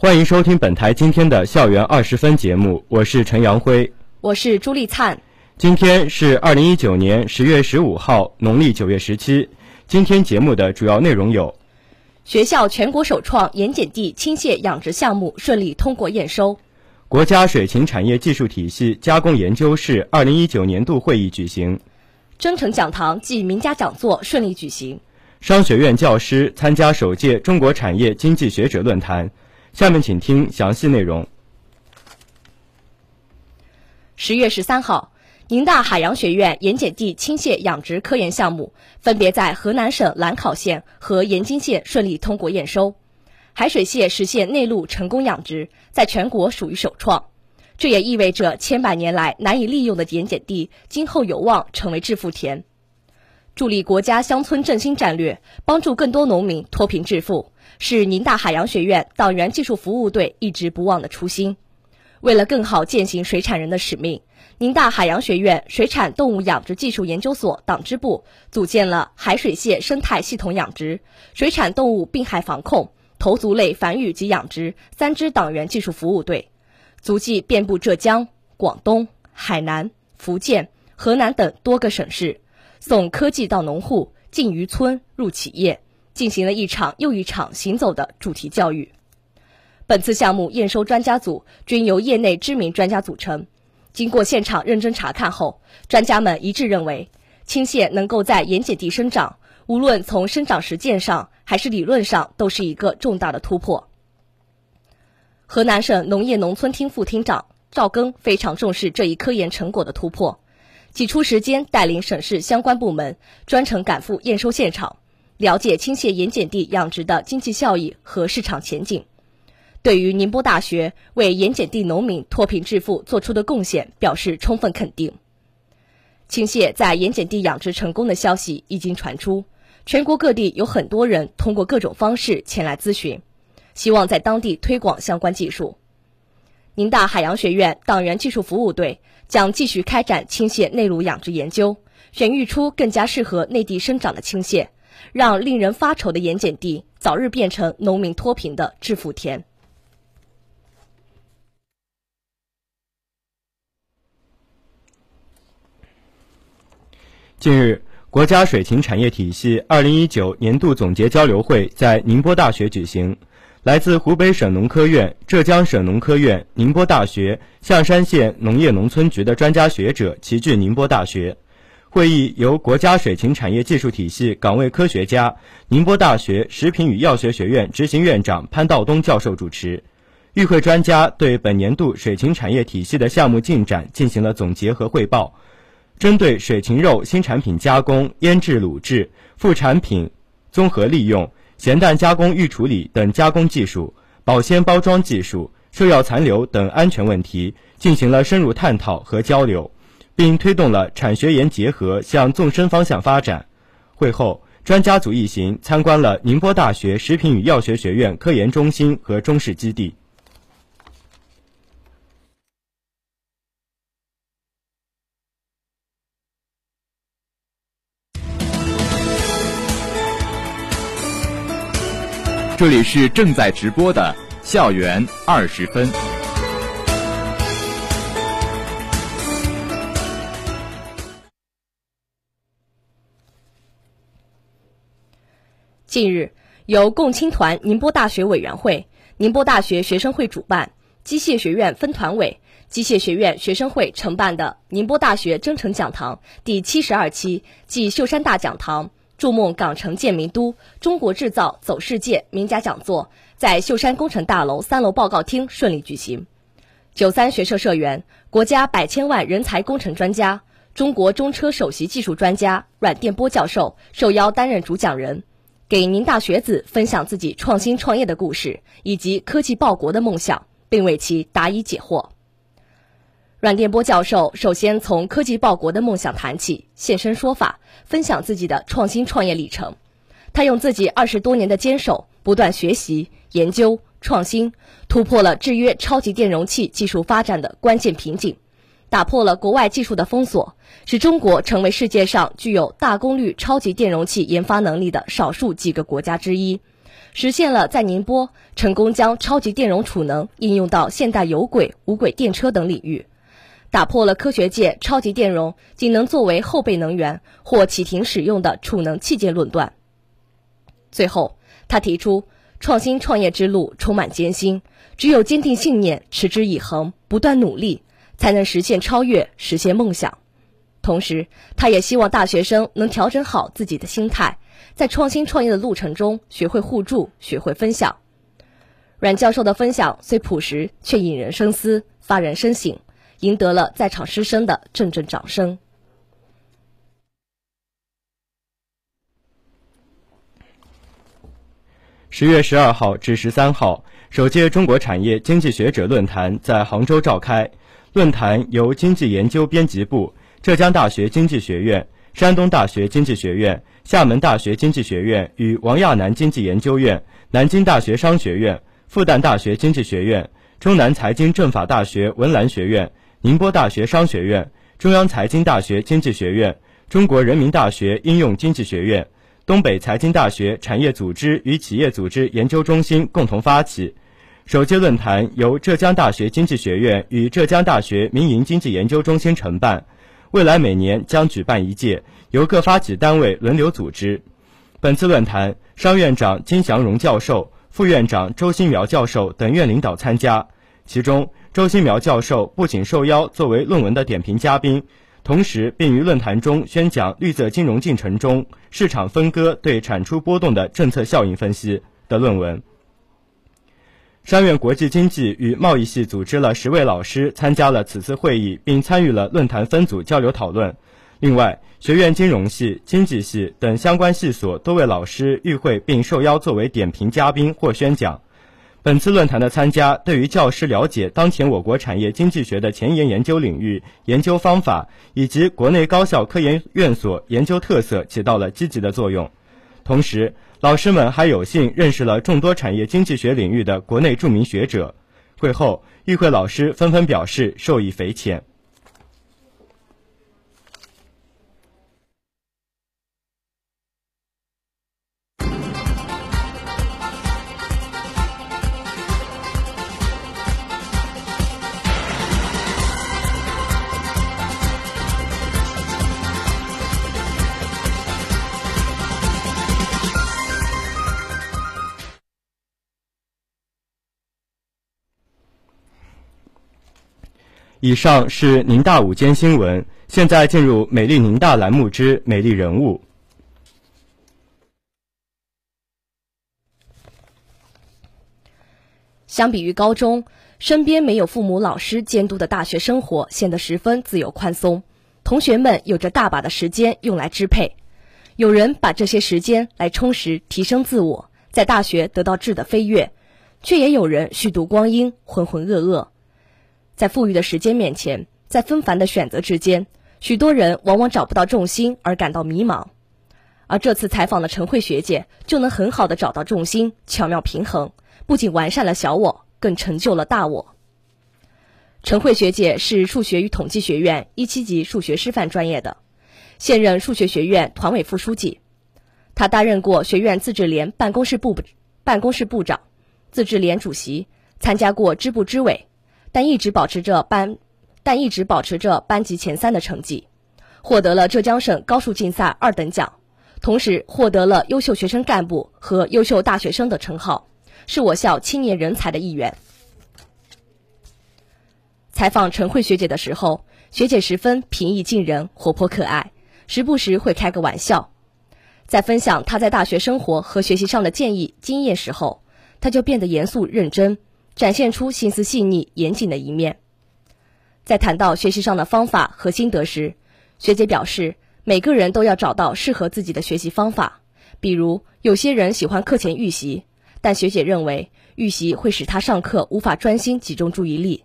欢迎收听本台今天的校园二十分节目，我是陈阳辉，我是朱丽灿。今天是二零一九年十月十五号，农历九月十七。今天节目的主要内容有：学校全国首创盐碱地倾泻养殖项目顺利通过验收；国家水禽产业技术体系加工研究室二零一九年度会议举行。征程讲堂暨名家讲座顺利举行。商学院教师参加首届中国产业经济学者论坛。下面请听详细内容。十月十三号，宁大海洋学院盐碱地青蟹养殖科研项目分别在河南省兰考县和盐津县顺利通过验收，海水蟹实现内陆成功养殖，在全国属于首创。这也意味着千百年来难以利用的盐碱地，今后有望成为致富田。助力国家乡村振兴战略，帮助更多农民脱贫致富，是宁大海洋学院党员技术服务队一直不忘的初心。为了更好践行水产人的使命，宁大海洋学院水产动物养殖技术研究所党支部组建了海水蟹生态系统养殖、水产动物病害防控、头足类繁育及养殖三支党员技术服务队。足迹遍布浙江、广东、海南、福建、河南等多个省市，送科技到农户、进渔村、入企业，进行了一场又一场行走的主题教育。本次项目验收专家组均由业内知名专家组成，经过现场认真查看后，专家们一致认为，青蟹能够在盐碱地生长，无论从生长实践上还是理论上，都是一个重大的突破。河南省农业农村厅副厅长赵庚非常重视这一科研成果的突破，挤出时间带领省市相关部门专程赶赴验收现场，了解倾泻盐碱地养殖的经济效益和市场前景，对于宁波大学为盐碱地农民脱贫致富做出的贡献表示充分肯定。倾泻在盐碱地养殖成功的消息已经传出，全国各地有很多人通过各种方式前来咨询。希望在当地推广相关技术。宁大海洋学院党员技术服务队将继续开展青蟹内陆养殖研究，选育出更加适合内地生长的青蟹，让令人发愁的盐碱地早日变成农民脱贫的致富田。近日，国家水禽产业体系二零一九年度总结交流会在宁波大学举行。来自湖北省农科院、浙江省农科院、宁波大学、象山县农业农村局的专家学者齐聚宁波大学。会议由国家水禽产业技术体系岗位科学家、宁波大学食品与药学学院执行院长潘道东教授主持。与会专家对本年度水禽产业体系的项目进展进行了总结和汇报，针对水禽肉新产品加工、腌制、卤制、副产品综合利用。咸蛋加工预处理等加工技术、保鲜包装技术、兽药残留等安全问题进行了深入探讨和交流，并推动了产学研结合向纵深方向发展。会后，专家组一行参观了宁波大学食品与药学学院科研中心和中试基地。这里是正在直播的校园二十分。近日，由共青团宁波大学委员会、宁波大学学生会主办，机械学院分团委、机械学院学生会承办的宁波大学征程讲堂第七十二期暨秀山大讲堂。筑梦港城建名都，中国制造走世界名家讲座在秀山工程大楼三楼报告厅顺利举行。九三学社社员、国家百千万人才工程专家、中国中车首席技术专家阮电波教授受邀担任主讲人。给宁大学子分享自己创新创业的故事以及科技报国的梦想，并为其答疑解惑。阮电波教授首先从科技报国的梦想谈起，现身说法，分享自己的创新创业历程。他用自己二十多年的坚守，不断学习、研究、创新，突破了制约超级电容器技术发展的关键瓶颈，打破了国外技术的封锁，使中国成为世界上具有大功率超级电容器研发能力的少数几个国家之一，实现了在宁波成功将超级电容储能应用到现代有轨、无轨电车等领域。打破了科学界超级电容仅能作为后备能源或启停使用的储能器件论断。最后，他提出，创新创业之路充满艰辛，只有坚定信念、持之以恒、不断努力，才能实现超越、实现梦想。同时，他也希望大学生能调整好自己的心态，在创新创业的路程中学会互助、学会分享。阮教授的分享虽朴实，却引人深思、发人深省。赢得了在场师生的阵阵掌声。十月十二号至十三号，首届中国产业经济学者论坛在杭州召开。论坛由经济研究编辑部、浙江大学经济学院、山东大学经济学院、厦门大学经济学院与王亚南经济研究院、南京大学商学院、复旦大学经济学院、中南财经政法大学文澜学院。宁波大学商学院、中央财经大学经济学院、中国人民大学应用经济学院、东北财经大学产业组织与企业组织研究中心共同发起。首届论坛由浙江大学经济学院与浙江大学民营经济研究中心承办，未来每年将举办一届，由各发起单位轮流组织。本次论坛，商院长金祥荣教授、副院长周新苗教授等院领导参加，其中。周新苗教授不仅受邀作为论文的点评嘉宾，同时并于论坛中宣讲《绿色金融进程中市场分割对产出波动的政策效应分析》的论文。商院国际经济与贸易系组织了十位老师参加了此次会议，并参与了论坛分组交流讨论。另外，学院金融系、经济系等相关系所多位老师与会并受邀作为点评嘉宾或宣讲。本次论坛的参加，对于教师了解当前我国产业经济学的前沿研究领域、研究方法以及国内高校科研院所研究特色起到了积极的作用。同时，老师们还有幸认识了众多产业经济学领域的国内著名学者。会后，与会老师纷纷表示受益匪浅。以上是宁大午间新闻，现在进入“美丽宁大”栏目之“美丽人物”。相比于高中，身边没有父母、老师监督的大学生活显得十分自由宽松。同学们有着大把的时间用来支配，有人把这些时间来充实、提升自我，在大学得到质的飞跃，却也有人虚度光阴、浑浑噩噩。在富裕的时间面前，在纷繁的选择之间，许多人往往找不到重心而感到迷茫。而这次采访的陈慧学姐就能很好的找到重心，巧妙平衡，不仅完善了小我，更成就了大我。陈慧学姐是数学与统计学院一七级数学师范专业的，现任数学学院团委副书记。她担任过学院自治联办公室部办公室部长、自治联主席，参加过支部支委。但一直保持着班，但一直保持着班级前三的成绩，获得了浙江省高数竞赛二等奖，同时获得了优秀学生干部和优秀大学生的称号，是我校青年人才的一员。采访陈慧学姐的时候，学姐十分平易近人、活泼可爱，时不时会开个玩笑。在分享她在大学生活和学习上的建议经验时候，她就变得严肃认真。展现出心思细腻、严谨的一面。在谈到学习上的方法和心得时，学姐表示，每个人都要找到适合自己的学习方法，比如，有些人喜欢课前预习，但学姐认为预习会使他上课无法专心集中注意力。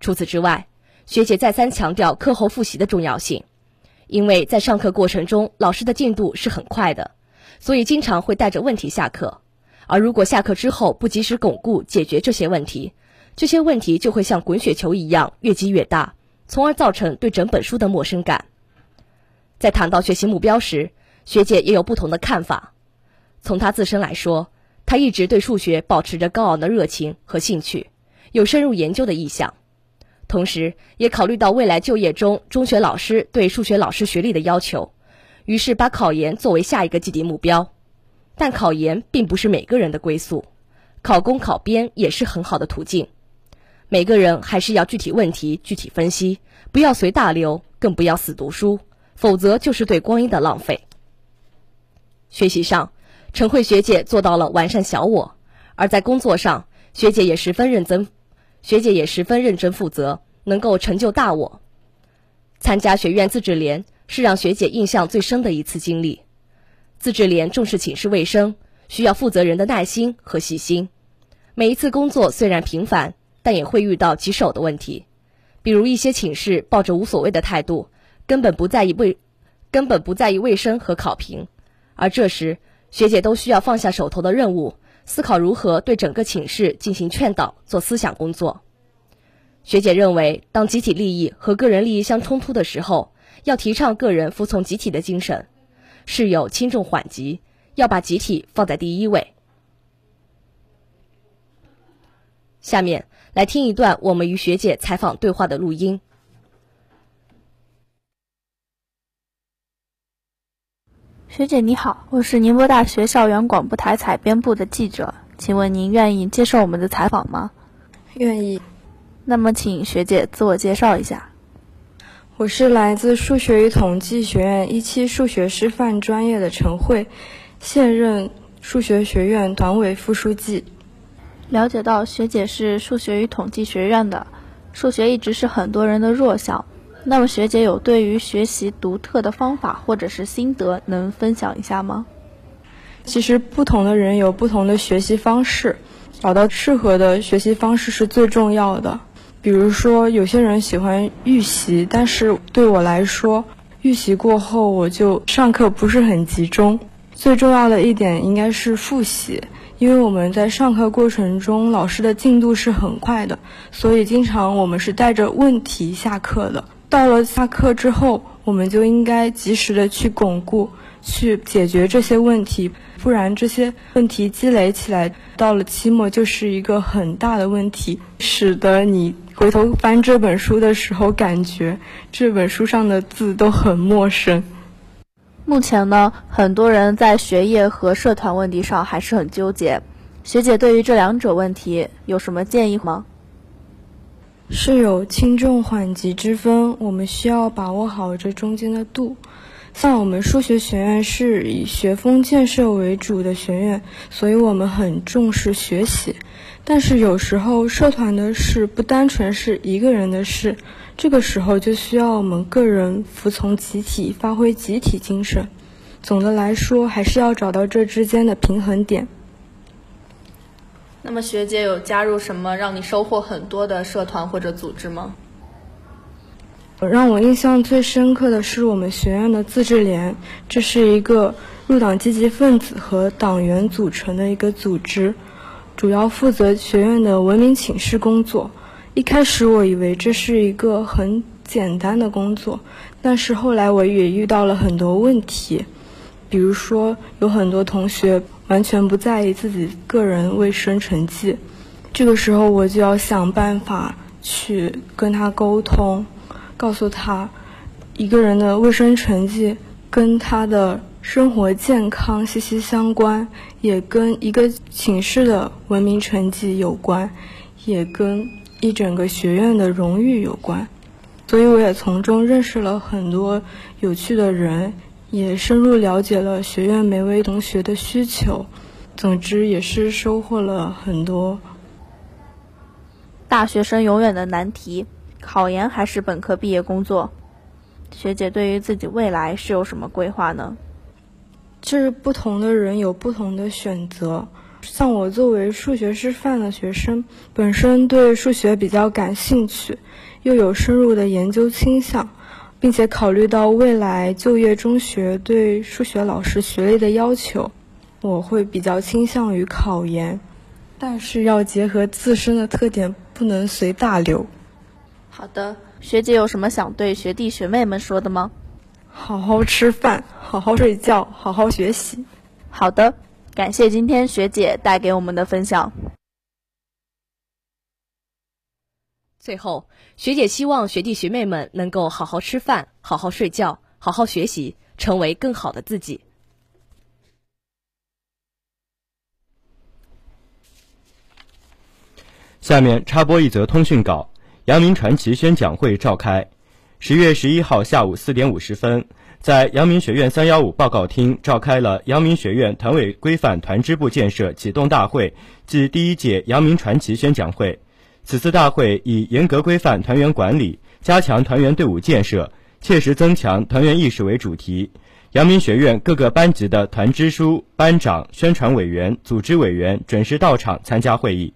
除此之外，学姐再三强调课后复习的重要性，因为在上课过程中，老师的进度是很快的，所以经常会带着问题下课。而如果下课之后不及时巩固解决这些问题，这些问题就会像滚雪球一样越积越大，从而造成对整本书的陌生感。在谈到学习目标时，学姐也有不同的看法。从她自身来说，她一直对数学保持着高昂的热情和兴趣，有深入研究的意向。同时，也考虑到未来就业中中学老师对数学老师学历的要求，于是把考研作为下一个既定目标。但考研并不是每个人的归宿，考公考编也是很好的途径。每个人还是要具体问题具体分析，不要随大流，更不要死读书，否则就是对光阴的浪费。学习上，陈慧学姐做到了完善小我；而在工作上，学姐也十分认真，学姐也十分认真负责，能够成就大我。参加学院自治联是让学姐印象最深的一次经历。自治联重视寝室卫生，需要负责人的耐心和细心。每一次工作虽然平凡，但也会遇到棘手的问题，比如一些寝室抱着无所谓的态度，根本不在意卫，根本不在意卫生和考评。而这时，学姐都需要放下手头的任务，思考如何对整个寝室进行劝导，做思想工作。学姐认为，当集体利益和个人利益相冲突的时候，要提倡个人服从集体的精神。事有轻重缓急，要把集体放在第一位。下面来听一段我们与学姐采访对话的录音。学姐你好，我是宁波大学校园广播台采编部的记者，请问您愿意接受我们的采访吗？愿意。那么，请学姐自我介绍一下。我是来自数学与统计学院一期数学师范专业的陈慧，现任数学学院团委副书记。了解到学姐是数学与统计学院的，数学一直是很多人的弱项。那么学姐有对于学习独特的方法或者是心得，能分享一下吗？其实不同的人有不同的学习方式，找到适合的学习方式是最重要的。比如说，有些人喜欢预习，但是对我来说，预习过后我就上课不是很集中。最重要的一点应该是复习，因为我们在上课过程中，老师的进度是很快的，所以经常我们是带着问题下课的。到了下课之后，我们就应该及时的去巩固、去解决这些问题，不然这些问题积累起来，到了期末就是一个很大的问题，使得你。回头翻这本书的时候，感觉这本书上的字都很陌生。目前呢，很多人在学业和社团问题上还是很纠结。学姐对于这两者问题有什么建议吗？是有轻重缓急之分，我们需要把握好这中间的度。像我们数学学院是以学风建设为主的学院，所以我们很重视学习。但是有时候社团的事不单纯是一个人的事，这个时候就需要我们个人服从集体，发挥集体精神。总的来说，还是要找到这之间的平衡点。那么学姐有加入什么让你收获很多的社团或者组织吗？让我印象最深刻的是我们学院的自治联，这是一个入党积极分子和党员组成的一个组织。主要负责学院的文明寝室工作。一开始我以为这是一个很简单的工作，但是后来我也遇到了很多问题，比如说有很多同学完全不在意自己个人卫生成绩，这个时候我就要想办法去跟他沟通，告诉他，一个人的卫生成绩跟他的。生活健康息息相关，也跟一个寝室的文明成绩有关，也跟一整个学院的荣誉有关。所以我也从中认识了很多有趣的人，也深入了解了学院每位同学的需求。总之，也是收获了很多。大学生永远的难题：考研还是本科毕业工作？学姐对于自己未来是有什么规划呢？就是不同的人有不同的选择。像我作为数学师范的学生，本身对数学比较感兴趣，又有深入的研究倾向，并且考虑到未来就业中学对数学老师学历的要求，我会比较倾向于考研，但是要结合自身的特点，不能随大流。好的，学姐有什么想对学弟学妹们说的吗？好好吃饭，好好睡觉，好好学习。好的。感谢今天学姐带给我们的分享。最后，学姐希望学弟学妹们能够好好吃饭，好好睡觉，好好学习，成为更好的自己。下面插播一则通讯稿：阳明传奇宣讲会召开，十月十一号下午四点五十分。在阳明学院三幺五报告厅召开了阳明学院团委规范团支部建设启动大会暨第一届阳明传奇宣讲会。此次大会以严格规范团员管理、加强团员队伍建设、切实增强团员意识为主题。阳明学院各个班级的团支书、班长、宣传委员、组织委员准时到场参加会议。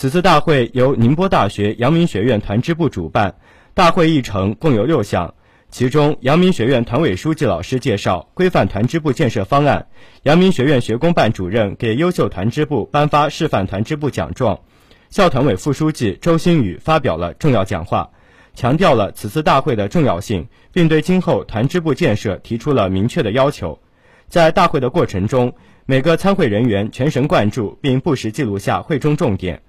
此次大会由宁波大学阳明学院团支部主办，大会议程共有六项。其中，阳明学院团委书记老师介绍规范团支部建设方案，阳明学院学工办主任给优秀团支部颁发示范团支部奖状，校团委副书记周新宇发表了重要讲话，强调了此次大会的重要性，并对今后团支部建设提出了明确的要求。在大会的过程中，每个参会人员全神贯注，并不时记录下会中重点。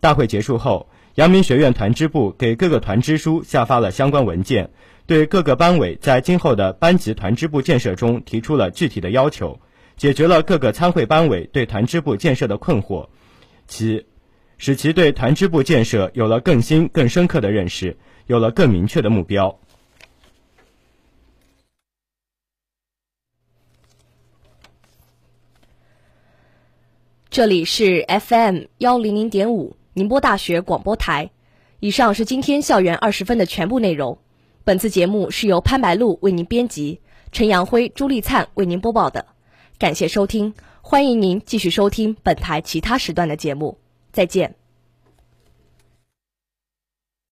大会结束后，阳明学院团支部给各个团支书下发了相关文件。对各个班委在今后的班级团支部建设中提出了具体的要求，解决了各个参会班委对团支部建设的困惑，其使其对团支部建设有了更新、更深刻的认识，有了更明确的目标。这里是 FM 幺零零点五宁波大学广播台，以上是今天校园二十分的全部内容。本次节目是由潘白露为您编辑，陈阳辉、朱丽灿为您播报的。感谢收听，欢迎您继续收听本台其他时段的节目。再见。